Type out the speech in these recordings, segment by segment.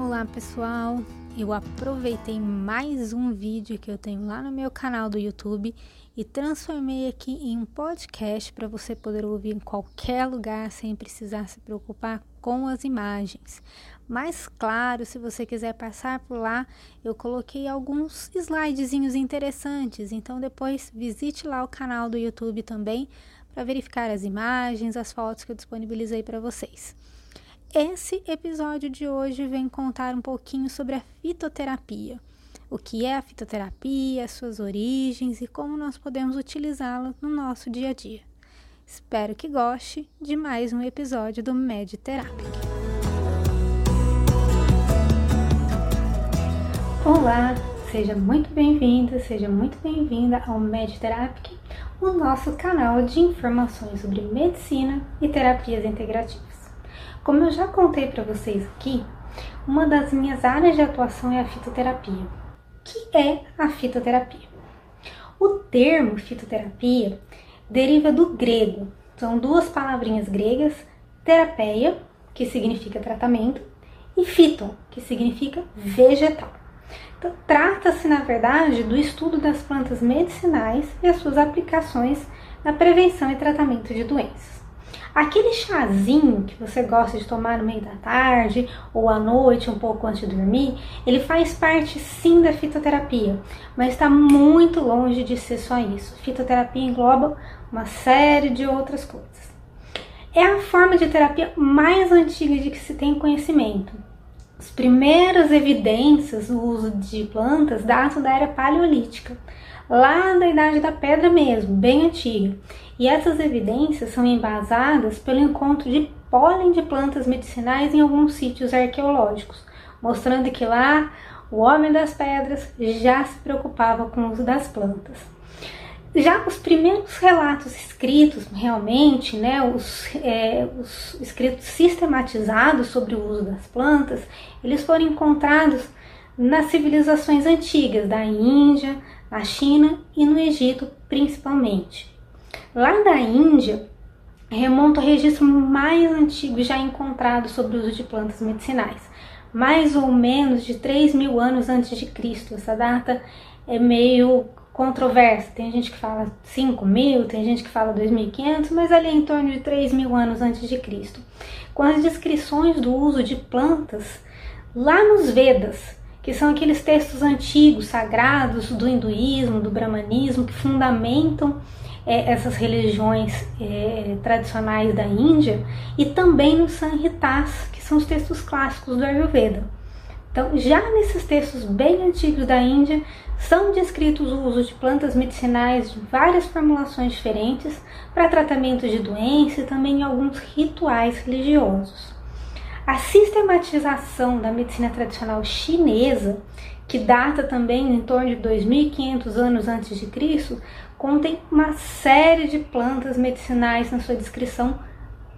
Olá pessoal, eu aproveitei mais um vídeo que eu tenho lá no meu canal do YouTube e transformei aqui em um podcast para você poder ouvir em qualquer lugar sem precisar se preocupar com as imagens. Mas claro, se você quiser passar por lá, eu coloquei alguns slidezinhos interessantes, então depois visite lá o canal do YouTube também para verificar as imagens, as fotos que eu disponibilizei para vocês. Esse episódio de hoje vem contar um pouquinho sobre a fitoterapia. O que é a fitoterapia, suas origens e como nós podemos utilizá-la no nosso dia a dia. Espero que goste de mais um episódio do Mediterapic. Olá, seja muito bem-vinda, seja muito bem-vinda ao Mediterapic, o nosso canal de informações sobre medicina e terapias integrativas. Como eu já contei para vocês aqui, uma das minhas áreas de atuação é a fitoterapia. O que é a fitoterapia? O termo fitoterapia deriva do grego. São duas palavrinhas gregas, terapeia, que significa tratamento, e fito, que significa vegetal. Então, trata-se, na verdade, do estudo das plantas medicinais e as suas aplicações na prevenção e tratamento de doenças. Aquele chazinho que você gosta de tomar no meio da tarde ou à noite, um pouco antes de dormir, ele faz parte sim da fitoterapia, mas está muito longe de ser só isso. Fitoterapia engloba uma série de outras coisas. É a forma de terapia mais antiga de que se tem conhecimento. As primeiras evidências do uso de plantas datam da era paleolítica, lá da Idade da Pedra mesmo, bem antiga. E essas evidências são embasadas pelo encontro de pólen de plantas medicinais em alguns sítios arqueológicos, mostrando que lá o homem das pedras já se preocupava com o uso das plantas. Já os primeiros relatos escritos, realmente, né, os, é, os escritos sistematizados sobre o uso das plantas, eles foram encontrados nas civilizações antigas da Índia, na China e no Egito principalmente. Lá da Índia, remonta ao registro mais antigo já encontrado sobre o uso de plantas medicinais, mais ou menos de 3 mil anos antes de Cristo. Essa data é meio controversa. Tem gente que fala 5 mil, tem gente que fala 2.500, mas ali é em torno de 3 mil anos antes de Cristo. Com as descrições do uso de plantas lá nos Vedas, que são aqueles textos antigos, sagrados do hinduísmo, do brahmanismo, que fundamentam é, essas religiões é, tradicionais da Índia e também no Sanhitas, que são os textos clássicos do Ayurveda. Então, já nesses textos bem antigos da Índia, são descritos o uso de plantas medicinais de várias formulações diferentes para tratamento de doenças e também alguns rituais religiosos. A sistematização da medicina tradicional chinesa, que data também em torno de 2500 anos antes de Cristo, contém uma série de plantas medicinais na sua descrição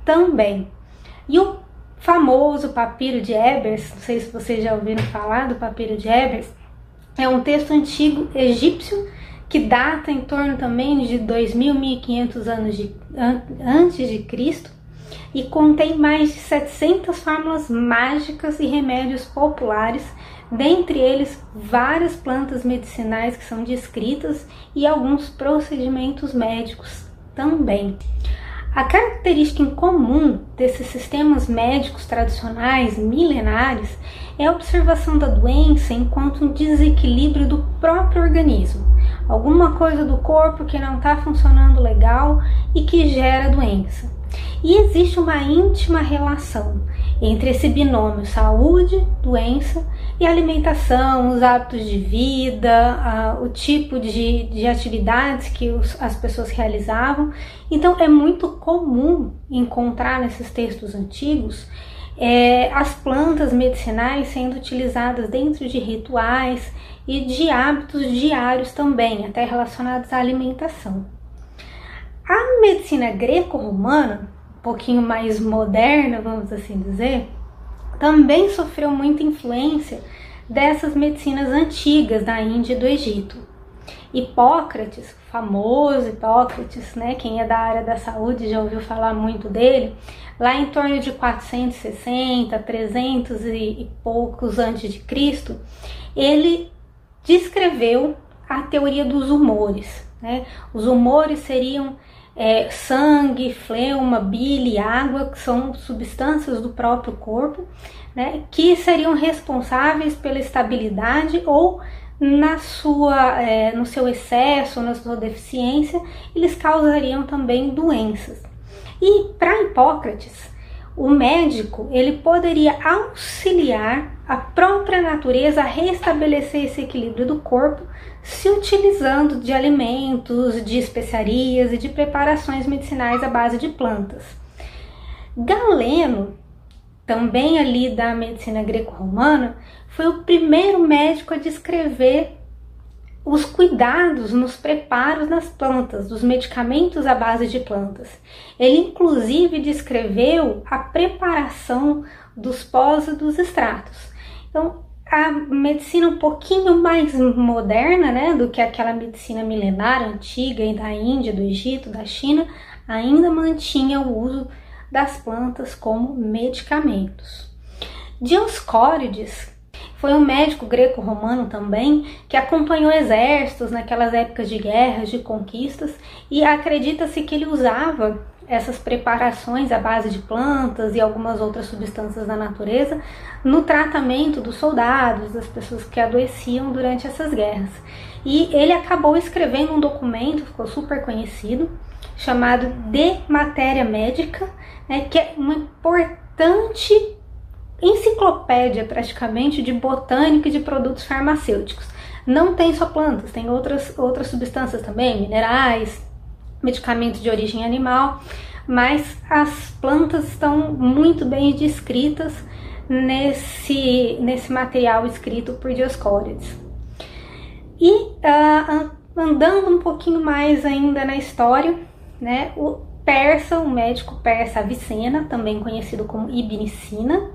também. E o famoso papiro de Ebers, não sei se vocês já ouviram falar do papiro de Ebers, é um texto antigo egípcio que data em torno também de 2.500 anos de, an, antes de Cristo e contém mais de 700 fórmulas mágicas e remédios populares dentre eles várias plantas medicinais que são descritas e alguns procedimentos médicos também. A característica em comum desses sistemas médicos tradicionais milenares é a observação da doença enquanto um desequilíbrio do próprio organismo, alguma coisa do corpo que não está funcionando legal e que gera doença. E existe uma íntima relação entre esse binômio saúde, doença e alimentação, os hábitos de vida, o tipo de, de atividades que os, as pessoas realizavam. Então é muito comum encontrar nesses textos antigos é, as plantas medicinais sendo utilizadas dentro de rituais e de hábitos diários também, até relacionados à alimentação. A medicina greco-romana, um pouquinho mais moderna, vamos assim dizer, também sofreu muita influência dessas medicinas antigas da Índia e do Egito. Hipócrates, famoso Hipócrates, né? Quem é da área da saúde já ouviu falar muito dele. Lá em torno de 460, 300 e, poucos antes de Cristo, ele descreveu a teoria dos humores. Né? Os humores seriam é, sangue, fleuma, bile, água, que são substâncias do próprio corpo, né, que seriam responsáveis pela estabilidade ou na sua, é, no seu excesso, na sua deficiência, eles causariam também doenças. E para Hipócrates, o médico ele poderia auxiliar a própria natureza a restabelecer esse equilíbrio do corpo, se utilizando de alimentos, de especiarias e de preparações medicinais à base de plantas. Galeno, também ali da medicina greco-romana, foi o primeiro médico a descrever os cuidados nos preparos das plantas, dos medicamentos à base de plantas. Ele inclusive descreveu a preparação dos pós e dos extratos. Então, a medicina um pouquinho mais moderna, né, do que aquela medicina milenar antiga da Índia, do Egito, da China, ainda mantinha o uso das plantas como medicamentos. Dioscórides, foi um médico greco-romano também que acompanhou exércitos naquelas épocas de guerras, de conquistas, e acredita-se que ele usava essas preparações à base de plantas e algumas outras substâncias da natureza no tratamento dos soldados, das pessoas que adoeciam durante essas guerras. E ele acabou escrevendo um documento, ficou super conhecido, chamado De Matéria Médica, né, que é uma importante enciclopédia praticamente de botânica e de produtos farmacêuticos. Não tem só plantas, tem outras, outras substâncias também, minerais, medicamentos de origem animal, mas as plantas estão muito bem descritas nesse, nesse material escrito por Dioscórides. E uh, andando um pouquinho mais ainda na história, né, o persa, o médico persa Avicena, também conhecido como Ibn Sina,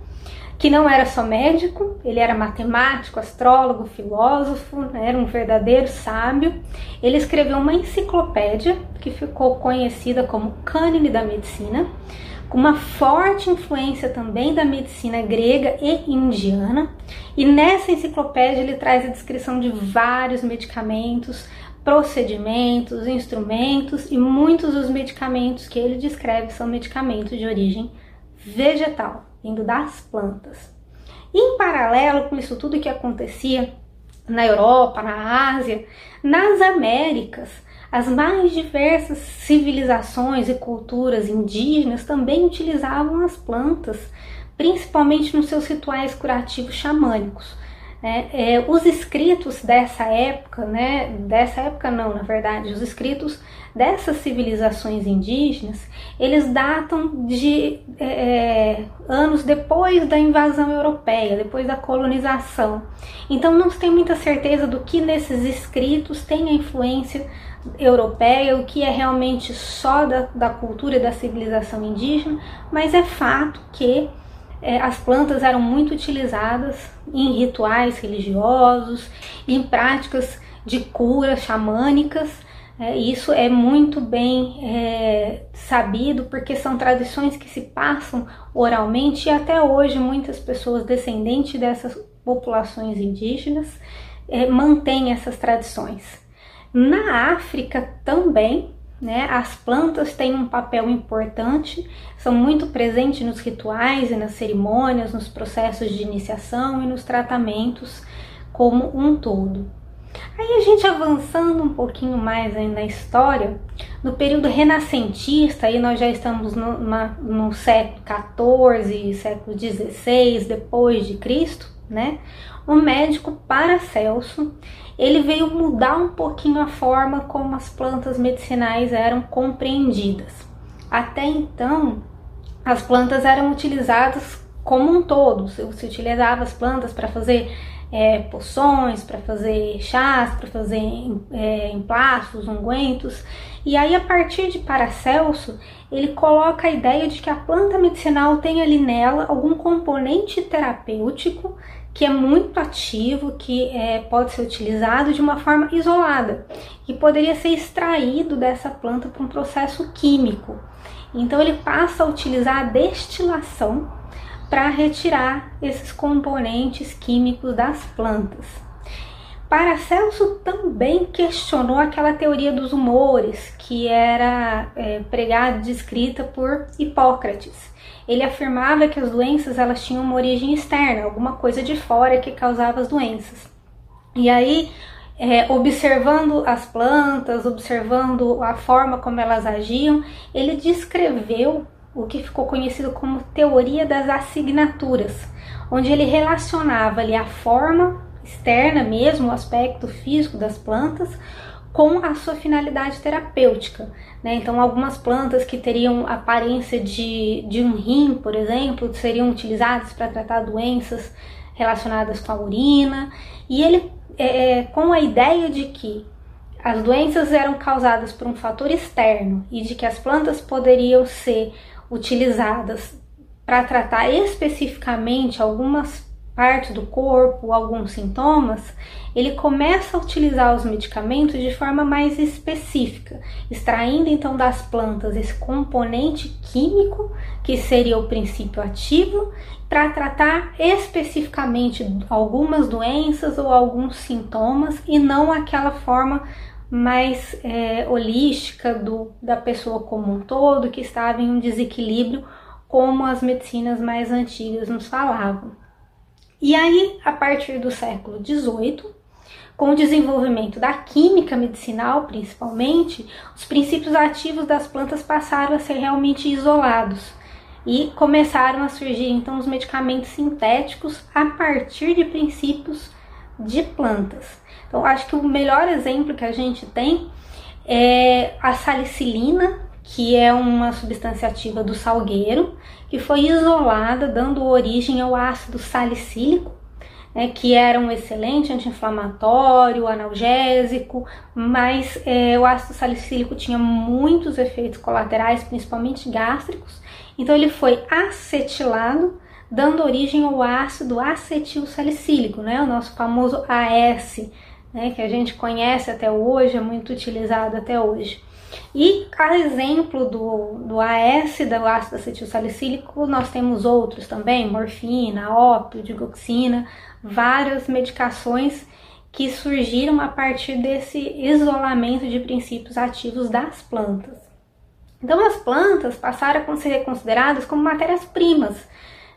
que não era só médico, ele era matemático, astrólogo, filósofo, né, era um verdadeiro sábio. Ele escreveu uma enciclopédia que ficou conhecida como Cânone da Medicina, com uma forte influência também da medicina grega e indiana. E nessa enciclopédia ele traz a descrição de vários medicamentos, procedimentos, instrumentos e muitos dos medicamentos que ele descreve são medicamentos de origem vegetal vindo das plantas. E em paralelo com isso tudo que acontecia na Europa, na Ásia, nas Américas, as mais diversas civilizações e culturas indígenas também utilizavam as plantas, principalmente nos seus rituais curativos xamânicos. É, é, os escritos dessa época, né, dessa época não, na verdade, os escritos dessas civilizações indígenas, eles datam de é, é, anos depois da invasão europeia, depois da colonização. Então não se tem muita certeza do que nesses escritos tem a influência europeia, o que é realmente só da, da cultura e da civilização indígena, mas é fato que as plantas eram muito utilizadas em rituais religiosos, em práticas de cura xamânicas. É, isso é muito bem é, sabido porque são tradições que se passam oralmente e até hoje muitas pessoas descendentes dessas populações indígenas é, mantêm essas tradições. Na África também né? As plantas têm um papel importante, são muito presentes nos rituais e nas cerimônias, nos processos de iniciação e nos tratamentos como um todo. Aí a gente avançando um pouquinho mais aí na história, no período renascentista, aí nós já estamos no, no século XIV, século XVI depois de Cristo, né? O médico Paracelso ele veio mudar um pouquinho a forma como as plantas medicinais eram compreendidas. Até então, as plantas eram utilizadas como um todo, se utilizava as plantas para fazer é, poções, para fazer chás, para fazer é, emplastos, ungüentos. E aí, a partir de Paracelso, ele coloca a ideia de que a planta medicinal tem ali nela algum componente terapêutico que é muito ativo, que é, pode ser utilizado de uma forma isolada e poderia ser extraído dessa planta por um processo químico. Então ele passa a utilizar a destilação para retirar esses componentes químicos das plantas. Paracelso também questionou aquela teoria dos humores que era é, pregada e descrita por Hipócrates. Ele afirmava que as doenças elas tinham uma origem externa, alguma coisa de fora que causava as doenças. E aí, é, observando as plantas, observando a forma como elas agiam, ele descreveu o que ficou conhecido como teoria das assinaturas, onde ele relacionava ali a forma externa mesmo, o aspecto físico das plantas, com a sua finalidade terapêutica. Né? Então, algumas plantas que teriam aparência de, de um rim, por exemplo, seriam utilizadas para tratar doenças relacionadas com a urina, e ele, é, é com a ideia de que as doenças eram causadas por um fator externo e de que as plantas poderiam ser utilizadas para tratar especificamente algumas partes do corpo, alguns sintomas, ele começa a utilizar os medicamentos de forma mais específica, extraindo então das plantas esse componente químico, que seria o princípio ativo, para tratar especificamente algumas doenças ou alguns sintomas e não aquela forma mais é, holística do, da pessoa como um todo, que estava em um desequilíbrio, como as medicinas mais antigas nos falavam. E aí, a partir do século XVIII, com o desenvolvimento da química medicinal, principalmente, os princípios ativos das plantas passaram a ser realmente isolados e começaram a surgir então os medicamentos sintéticos a partir de princípios de plantas. Então, acho que o melhor exemplo que a gente tem é a salicilina, que é uma substância ativa do salgueiro, que foi isolada, dando origem ao ácido salicílico, né, que era um excelente anti-inflamatório, analgésico, mas é, o ácido salicílico tinha muitos efeitos colaterais, principalmente gástricos, então ele foi acetilado dando origem ao ácido acetil salicílico, né, o nosso famoso AS, né, que a gente conhece até hoje, é muito utilizado até hoje. E a exemplo do, do AS, do ácido acetil salicílico, nós temos outros também, morfina, ópio, digoxina, várias medicações que surgiram a partir desse isolamento de princípios ativos das plantas. Então as plantas passaram a ser consideradas como matérias-primas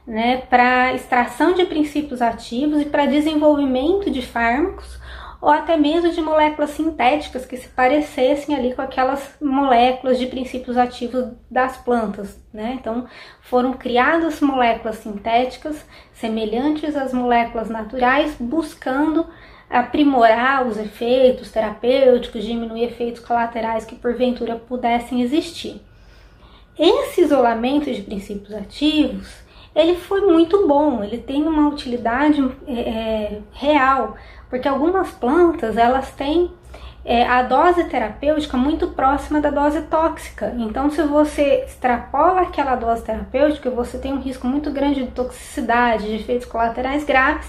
né, para extração de princípios ativos e para desenvolvimento de fármacos ou até mesmo de moléculas sintéticas que se parecessem ali com aquelas moléculas de princípios ativos das plantas, né? Então, foram criadas moléculas sintéticas semelhantes às moléculas naturais, buscando aprimorar os efeitos terapêuticos, diminuir efeitos colaterais que porventura pudessem existir. Esse isolamento de princípios ativos, ele foi muito bom, ele tem uma utilidade é, é real porque algumas plantas elas têm é, a dose terapêutica muito próxima da dose tóxica. Então, se você extrapola aquela dose terapêutica, você tem um risco muito grande de toxicidade, de efeitos colaterais graves.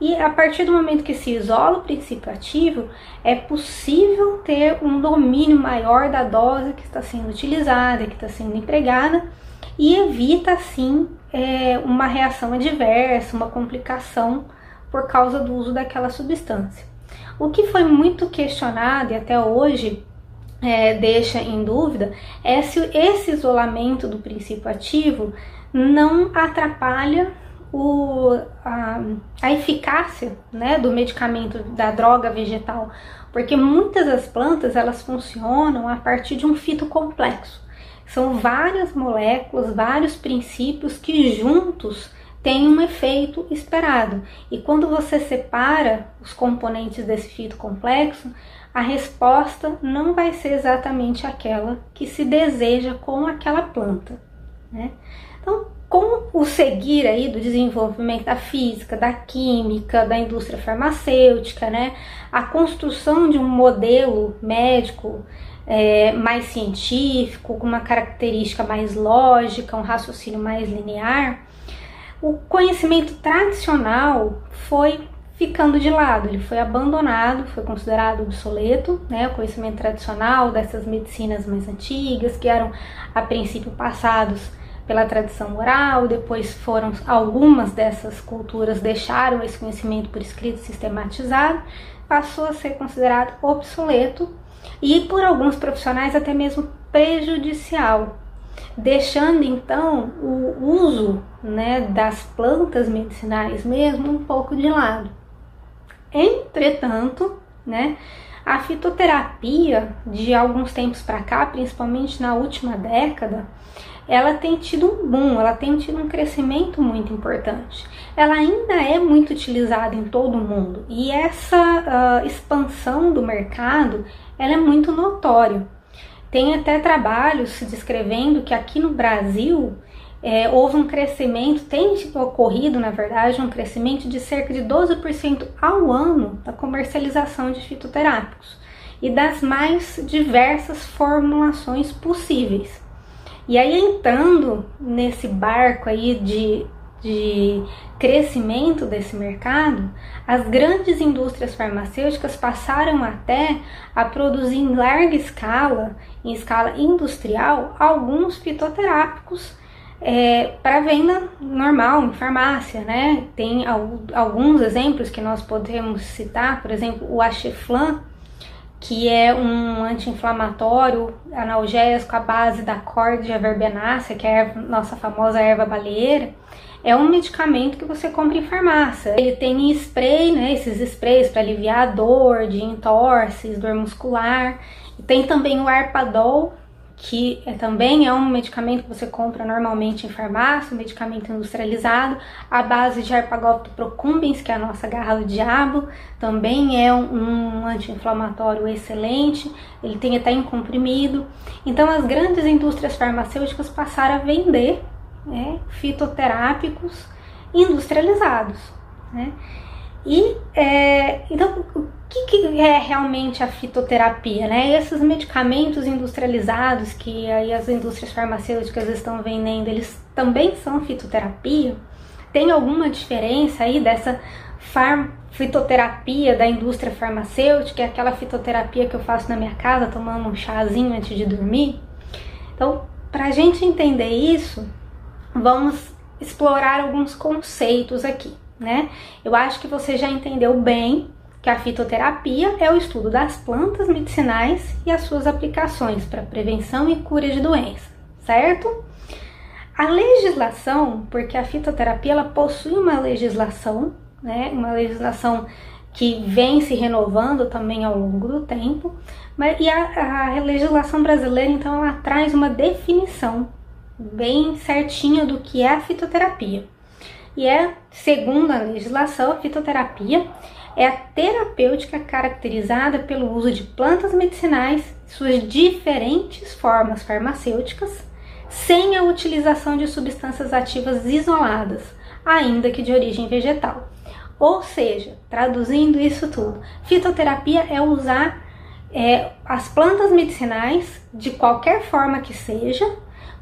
E a partir do momento que se isola o princípio ativo, é possível ter um domínio maior da dose que está sendo utilizada, que está sendo empregada, e evita assim é, uma reação adversa, uma complicação por causa do uso daquela substância. O que foi muito questionado e até hoje é, deixa em dúvida é se esse isolamento do princípio ativo não atrapalha o, a, a, eficácia né, do medicamento, da droga vegetal, porque muitas das plantas elas funcionam a partir de um fito complexo. São várias moléculas, vários princípios que juntos tem um efeito esperado. E quando você separa os componentes desse fito complexo, a resposta não vai ser exatamente aquela que se deseja com aquela planta. Né? Então, com o seguir aí do desenvolvimento da física, da química, da indústria farmacêutica, né? A construção de um modelo médico é, mais científico, com uma característica mais lógica, um raciocínio mais linear, o conhecimento tradicional foi ficando de lado, ele foi abandonado, foi considerado obsoleto, né? O conhecimento tradicional dessas medicinas mais antigas, que eram a princípio passados pela tradição oral, depois foram algumas dessas culturas deixaram esse conhecimento por escrito sistematizado, passou a ser considerado obsoleto e por alguns profissionais até mesmo prejudicial, deixando então o uso né, das plantas medicinais mesmo um pouco de lado. Entretanto, né, a fitoterapia de alguns tempos para cá, principalmente na última década, ela tem tido um boom, ela tem tido um crescimento muito importante. Ela ainda é muito utilizada em todo o mundo e essa uh, expansão do mercado ela é muito notória. Tem até trabalhos descrevendo que aqui no Brasil é, houve um crescimento, tem ocorrido na verdade um crescimento de cerca de 12% ao ano da comercialização de fitoterápicos e das mais diversas formulações possíveis. E aí entrando nesse barco aí de, de crescimento desse mercado, as grandes indústrias farmacêuticas passaram até a produzir em larga escala, em escala industrial, alguns fitoterápicos é, para venda normal em farmácia, né? Tem alguns exemplos que nós podemos citar, por exemplo, o Acheflan, que é um anti-inflamatório analgésico à base da Cordia verbenácea, que é a nossa famosa erva baleeira, é um medicamento que você compra em farmácia. Ele tem spray, né, esses sprays para aliviar a dor de entorses, dor muscular. Tem também o Arpadol, que é, também é um medicamento que você compra normalmente em farmácia, um medicamento industrializado, à base de Arpagopt procumbens, que é a nossa garra do diabo, também é um, um anti-inflamatório excelente, ele tem até em comprimido. Então as grandes indústrias farmacêuticas passaram a vender né, fitoterápicos industrializados. Né? E é, então que, que é realmente a fitoterapia? Né? esses medicamentos industrializados que aí as indústrias farmacêuticas estão vendendo, eles também são fitoterapia? Tem alguma diferença aí dessa fitoterapia da indústria farmacêutica, é aquela fitoterapia que eu faço na minha casa tomando um chazinho antes de dormir? Então, para a gente entender isso, vamos explorar alguns conceitos aqui, né? Eu acho que você já entendeu bem que a fitoterapia é o estudo das plantas medicinais e as suas aplicações para prevenção e cura de doenças, certo? A legislação, porque a fitoterapia ela possui uma legislação, né, uma legislação que vem se renovando também ao longo do tempo, mas, e a, a legislação brasileira então ela traz uma definição bem certinha do que é a fitoterapia. E é, segundo a legislação, a fitoterapia é a terapêutica caracterizada pelo uso de plantas medicinais, suas diferentes formas farmacêuticas, sem a utilização de substâncias ativas isoladas, ainda que de origem vegetal. Ou seja, traduzindo isso tudo, fitoterapia é usar é, as plantas medicinais, de qualquer forma que seja,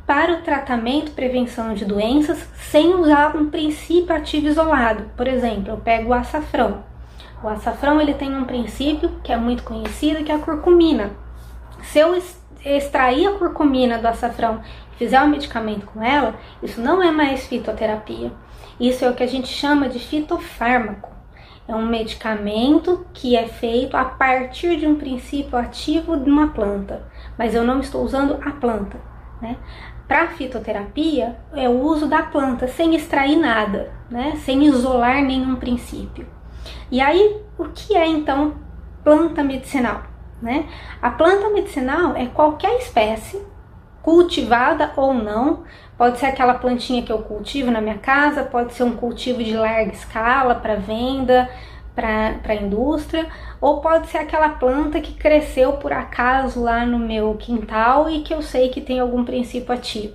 para o tratamento prevenção de doenças sem usar um princípio ativo isolado. Por exemplo, eu pego o açafrão. O açafrão ele tem um princípio que é muito conhecido, que é a curcumina. Se eu extrair a curcumina do açafrão e fizer um medicamento com ela, isso não é mais fitoterapia. Isso é o que a gente chama de fitofármaco. É um medicamento que é feito a partir de um princípio ativo de uma planta, mas eu não estou usando a planta. Né? Para fitoterapia é o uso da planta sem extrair nada, né? sem isolar nenhum princípio. E aí, o que é então planta medicinal? Né? A planta medicinal é qualquer espécie, cultivada ou não, pode ser aquela plantinha que eu cultivo na minha casa, pode ser um cultivo de larga escala para venda, para a indústria, ou pode ser aquela planta que cresceu por acaso lá no meu quintal e que eu sei que tem algum princípio ativo.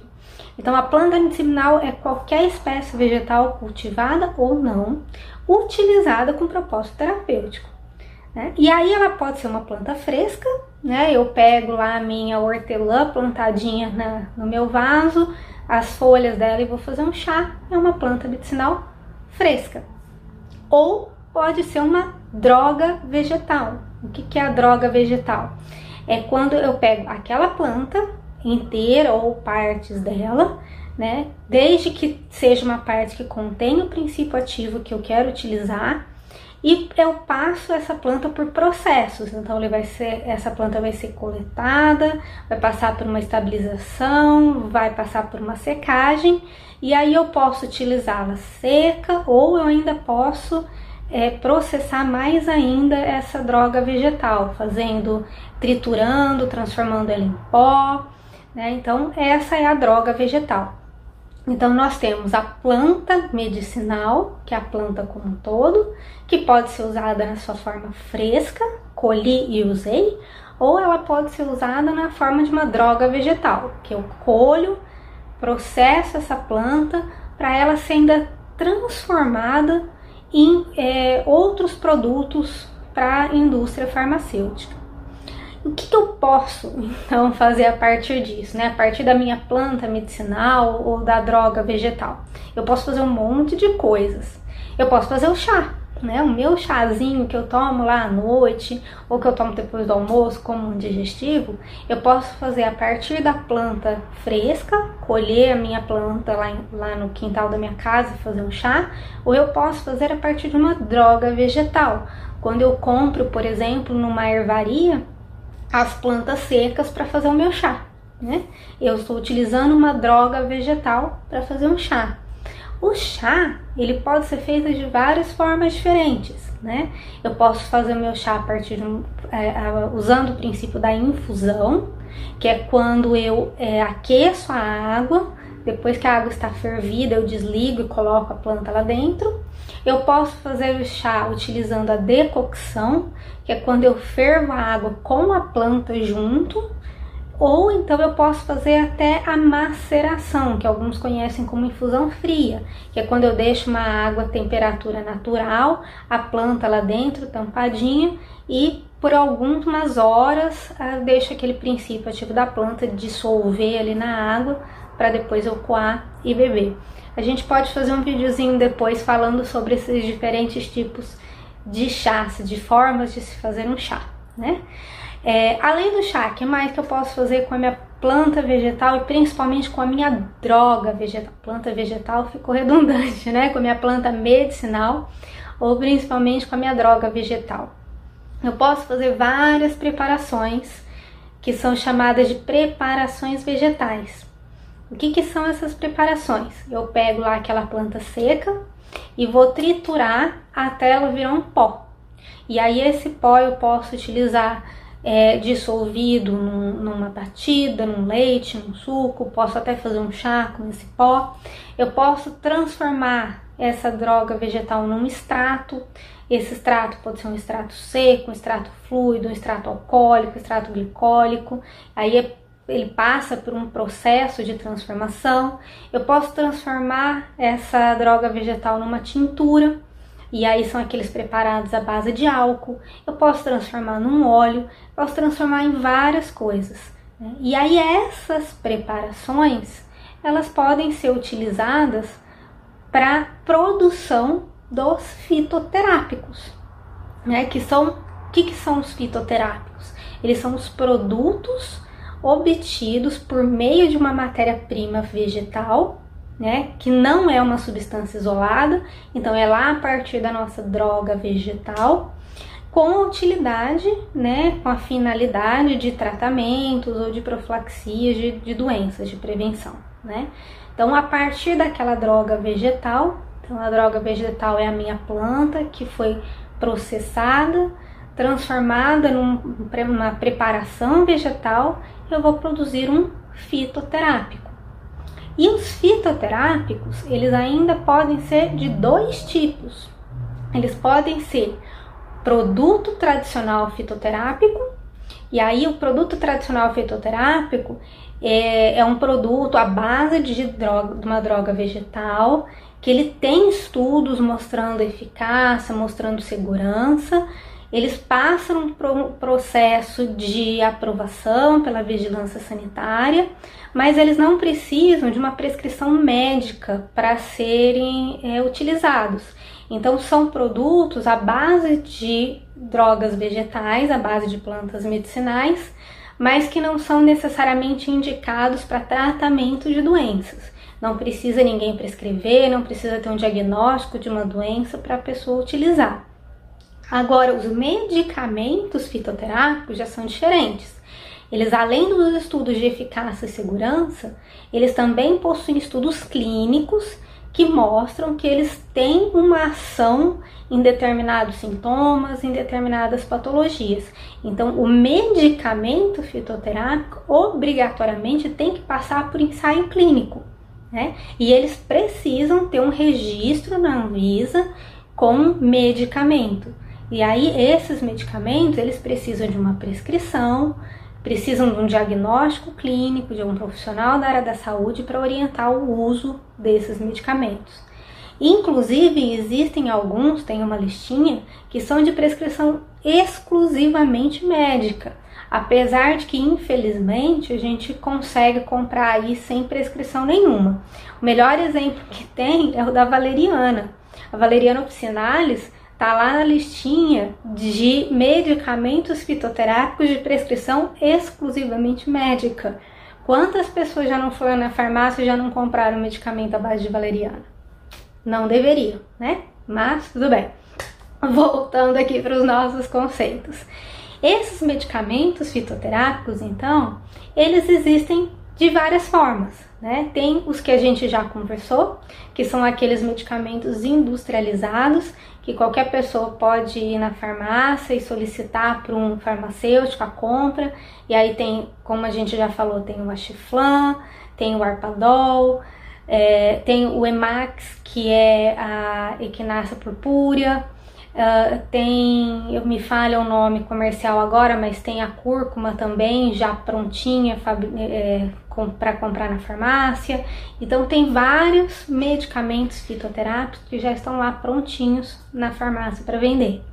Então, a planta medicinal é qualquer espécie vegetal cultivada ou não, utilizada com propósito terapêutico. Né? E aí ela pode ser uma planta fresca, né? Eu pego lá a minha hortelã plantadinha na, no meu vaso, as folhas dela e vou fazer um chá. É uma planta medicinal fresca. Ou pode ser uma droga vegetal. O que, que é a droga vegetal? É quando eu pego aquela planta inteira ou partes dela, né? Desde que seja uma parte que contém o princípio ativo que eu quero utilizar, e eu passo essa planta por processos. Então ele vai ser, essa planta vai ser coletada, vai passar por uma estabilização, vai passar por uma secagem e aí eu posso utilizá-la seca ou eu ainda posso é, processar mais ainda essa droga vegetal, fazendo, triturando, transformando ela em pó. Né? Então essa é a droga vegetal. Então, nós temos a planta medicinal, que é a planta como um todo, que pode ser usada na sua forma fresca, colhi e usei, ou ela pode ser usada na forma de uma droga vegetal, que eu colho, processo essa planta para ela ser ainda transformada em é, outros produtos para a indústria farmacêutica. O que, que, eu posso então fazer a partir disso, né? A partir da minha planta medicinal ou da droga vegetal? Eu posso fazer um monte de coisas. Eu posso fazer o chá, né? O meu chazinho que eu tomo lá à noite ou que eu tomo depois do almoço como um digestivo, eu posso fazer a partir da planta fresca, colher a minha planta lá, lá no quintal da minha casa e fazer um chá, ou eu posso fazer a partir de uma droga vegetal. Quando eu compro, por exemplo, numa ervaria, as plantas secas para fazer o meu chá. Né? Eu estou utilizando uma droga vegetal para fazer um chá. O chá ele pode ser feito de várias formas diferentes, né? Eu posso fazer o meu chá a partir de um, é, usando o princípio da infusão, que é quando eu é, aqueço a água, depois que a água está fervida, eu desligo e coloco a planta lá dentro. Eu posso fazer o chá utilizando a decocção, que é quando eu fervo a água com a planta junto, ou então eu posso fazer até a maceração, que alguns conhecem como infusão fria, que é quando eu deixo uma água temperatura natural, a planta lá dentro tampadinha e por algumas horas eu deixo aquele princípio ativo da planta dissolver ali na água para depois eu coar e beber. A gente pode fazer um videozinho depois falando sobre esses diferentes tipos de chás, de formas de se fazer um chá, né? É, além do chá, que mais que eu posso fazer com a minha planta vegetal e principalmente com a minha droga vegetal? Planta vegetal ficou redundante, né? Com a minha planta medicinal ou principalmente com a minha droga vegetal. Eu posso fazer várias preparações que são chamadas de preparações vegetais. O que, que são essas preparações? Eu pego lá aquela planta seca e vou triturar até ela virar um pó. E aí esse pó eu posso utilizar é, dissolvido num, numa batida, num leite, num suco, posso até fazer um chá com esse pó. Eu posso transformar essa droga vegetal num extrato. Esse extrato pode ser um extrato seco, um extrato fluido, um extrato alcoólico, um extrato glicólico. Aí é ele passa por um processo de transformação. Eu posso transformar essa droga vegetal numa tintura, e aí são aqueles preparados à base de álcool. Eu posso transformar num óleo, posso transformar em várias coisas. Né? E aí essas preparações elas podem ser utilizadas para produção dos fitoterápicos, né? Que são o que, que são os fitoterápicos? Eles são os produtos obtidos por meio de uma matéria-prima vegetal, né, que não é uma substância isolada, então é lá a partir da nossa droga vegetal, com utilidade, né, com a finalidade de tratamentos ou de profilaxias de, de doenças, de prevenção, né. Então, a partir daquela droga vegetal, então a droga vegetal é a minha planta que foi processada, transformada numa preparação vegetal eu vou produzir um fitoterápico. E os fitoterápicos, eles ainda podem ser de dois tipos. Eles podem ser produto tradicional fitoterápico, e aí o produto tradicional fitoterápico, é, é um produto à base de, droga, de uma droga vegetal que ele tem estudos mostrando eficácia, mostrando segurança. Eles passam por um processo de aprovação pela vigilância sanitária, mas eles não precisam de uma prescrição médica para serem é, utilizados. Então, são produtos à base de drogas vegetais, à base de plantas medicinais, mas que não são necessariamente indicados para tratamento de doenças. Não precisa ninguém prescrever, não precisa ter um diagnóstico de uma doença para a pessoa utilizar. Agora, os medicamentos fitoterápicos já são diferentes. Eles, além dos estudos de eficácia e segurança, eles também possuem estudos clínicos que mostram que eles têm uma ação em determinados sintomas, em determinadas patologias. Então, o medicamento fitoterápico obrigatoriamente tem que passar por ensaio clínico né? E eles precisam ter um registro na Anvisa com medicamento. E aí esses medicamentos, eles precisam de uma prescrição, precisam de um diagnóstico clínico de um profissional da área da saúde para orientar o uso desses medicamentos. Inclusive, existem alguns, tem uma listinha, que são de prescrição exclusivamente médica apesar de que infelizmente a gente consegue comprar aí sem prescrição nenhuma. O melhor exemplo que tem é o da valeriana. A valeriana officinalis está lá na listinha de medicamentos fitoterápicos de prescrição exclusivamente médica. Quantas pessoas já não foram na farmácia e já não compraram medicamento à base de valeriana? Não deveriam, né? Mas tudo bem. Voltando aqui para os nossos conceitos. Esses medicamentos fitoterápicos, então, eles existem de várias formas, né? Tem os que a gente já conversou, que são aqueles medicamentos industrializados, que qualquer pessoa pode ir na farmácia e solicitar para um farmacêutico a compra. E aí tem, como a gente já falou, tem o Achiflan, tem o Arpadol, é, tem o Emax, que é a Equinácea purpúrea, Uh, tem, eu me falha o nome comercial agora, mas tem a cúrcuma também já prontinha é, para comprar na farmácia. Então tem vários medicamentos fitoterápicos que já estão lá prontinhos na farmácia para vender.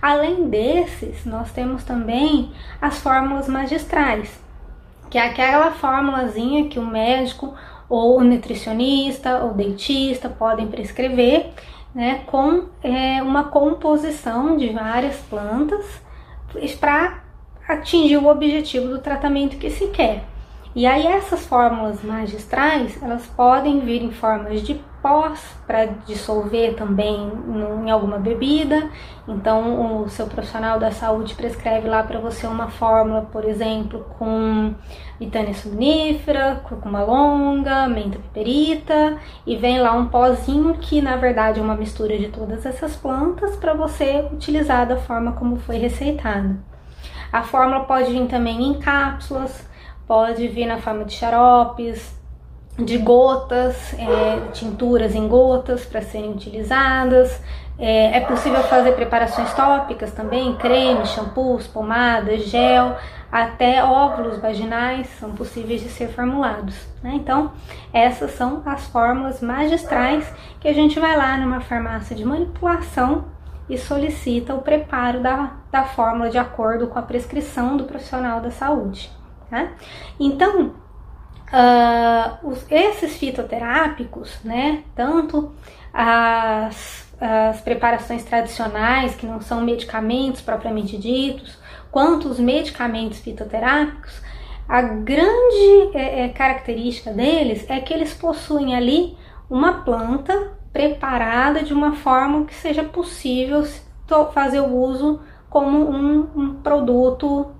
Além desses, nós temos também as fórmulas magistrais, que é aquela fórmulazinha que o médico ou o nutricionista ou dentista podem prescrever né, com é, uma composição de várias plantas para atingir o objetivo do tratamento que se quer. E aí essas fórmulas magistrais, elas podem vir em formas de pós para dissolver também em alguma bebida. Então o seu profissional da saúde prescreve lá para você uma fórmula, por exemplo, com vitânia somnífera, curcuma longa, menta piperita e vem lá um pozinho que na verdade é uma mistura de todas essas plantas para você utilizar da forma como foi receitado. A fórmula pode vir também em cápsulas pode vir na forma de xaropes, de gotas, é, tinturas em gotas para serem utilizadas. É, é, possível fazer preparações tópicas também, creme, shampoos, pomadas, gel, até óvulos vaginais são possíveis de ser formulados. Né? Então, essas são as fórmulas magistrais que a gente vai lá numa farmácia de manipulação e solicita o preparo da, da fórmula de acordo com a prescrição do profissional da saúde. Tá? Então, uh, os, esses fitoterápicos, né, tanto as, as preparações tradicionais, que não são medicamentos propriamente ditos, quanto os medicamentos fitoterápicos, a grande é, é, característica deles é que eles possuem ali uma planta preparada de uma forma que seja possível fazer o uso como um, um produto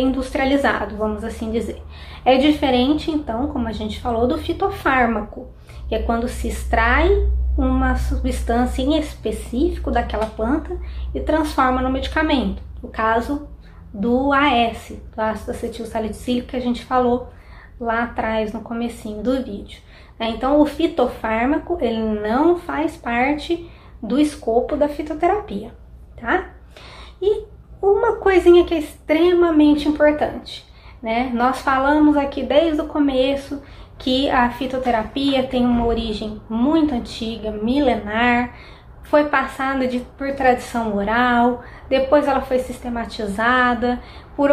industrializado, vamos assim dizer. É diferente, então, como a gente falou, do fitofármaco, que é quando se extrai uma substância em específico daquela planta e transforma no medicamento. O caso do AS, do ácido acetil salicílico, que a gente falou lá atrás no comecinho do vídeo. É, então, o fitofármaco ele não faz parte do escopo da fitoterapia, tá? E uma coisinha que é extremamente importante. Né? Nós falamos aqui desde o começo que a fitoterapia tem uma origem muito antiga, milenar, foi passada de, por tradição oral, depois ela foi sistematizada, por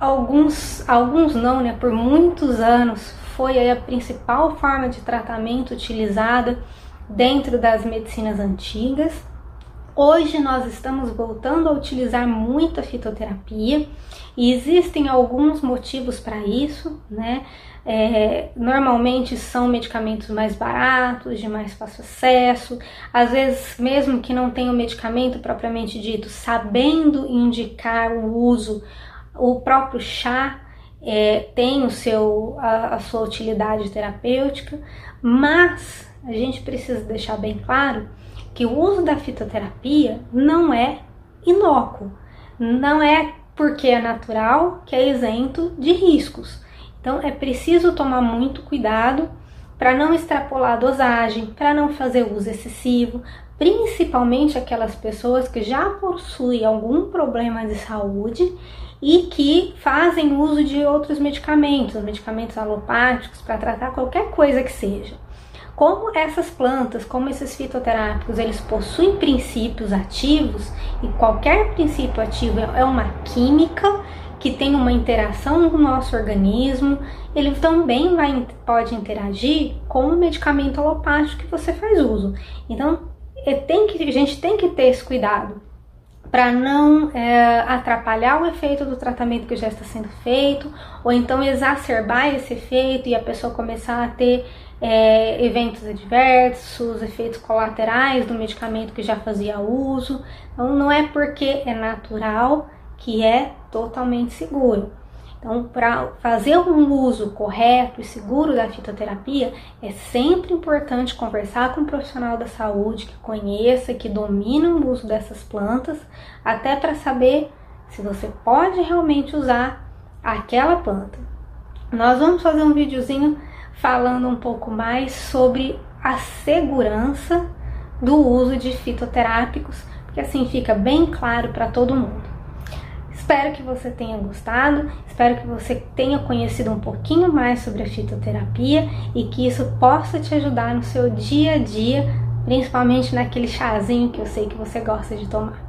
alguns, alguns não, né, por muitos anos foi a principal forma de tratamento utilizada dentro das medicinas antigas. Hoje nós estamos voltando a utilizar muito a fitoterapia. E existem alguns motivos para isso, né? É, normalmente são medicamentos mais baratos, de mais fácil acesso, às vezes, mesmo que não tenha o medicamento propriamente dito, sabendo indicar o uso, o próprio chá é, tem o seu, a, a sua utilidade terapêutica, mas a gente precisa deixar bem claro que o uso da fitoterapia não é inócuo, não é porque é natural que é isento de riscos. Então é preciso tomar muito cuidado para não extrapolar a dosagem, para não fazer uso excessivo, principalmente aquelas pessoas que já possuem algum problema de saúde e que fazem uso de outros medicamentos, medicamentos alopáticos para tratar qualquer coisa que seja. Como essas plantas, como esses fitoterápicos, eles possuem princípios ativos e qualquer princípio ativo é uma química que tem uma interação no nosso organismo, ele também vai, pode interagir com o medicamento alopático que você faz uso. Então, é, que, a gente tem que ter esse cuidado para não é, atrapalhar o efeito do tratamento que já está sendo feito, ou então exacerbar esse efeito e a pessoa começar a ter é, eventos adversos, efeitos colaterais do medicamento que já fazia uso. Então, não é porque é natural que é totalmente seguro. Então, para fazer um uso correto e seguro da fitoterapia, é sempre importante conversar com um profissional da saúde que conheça, que domine o uso dessas plantas, até para saber se você pode realmente usar aquela planta. Nós vamos fazer um videozinho falando um pouco mais sobre a segurança do uso de fitoterápicos, porque assim fica bem claro para todo mundo. Espero que você tenha gostado, espero que você tenha conhecido um pouquinho mais sobre a fitoterapia e que isso possa te ajudar no seu dia a dia, principalmente naquele chazinho que eu sei que você gosta de tomar.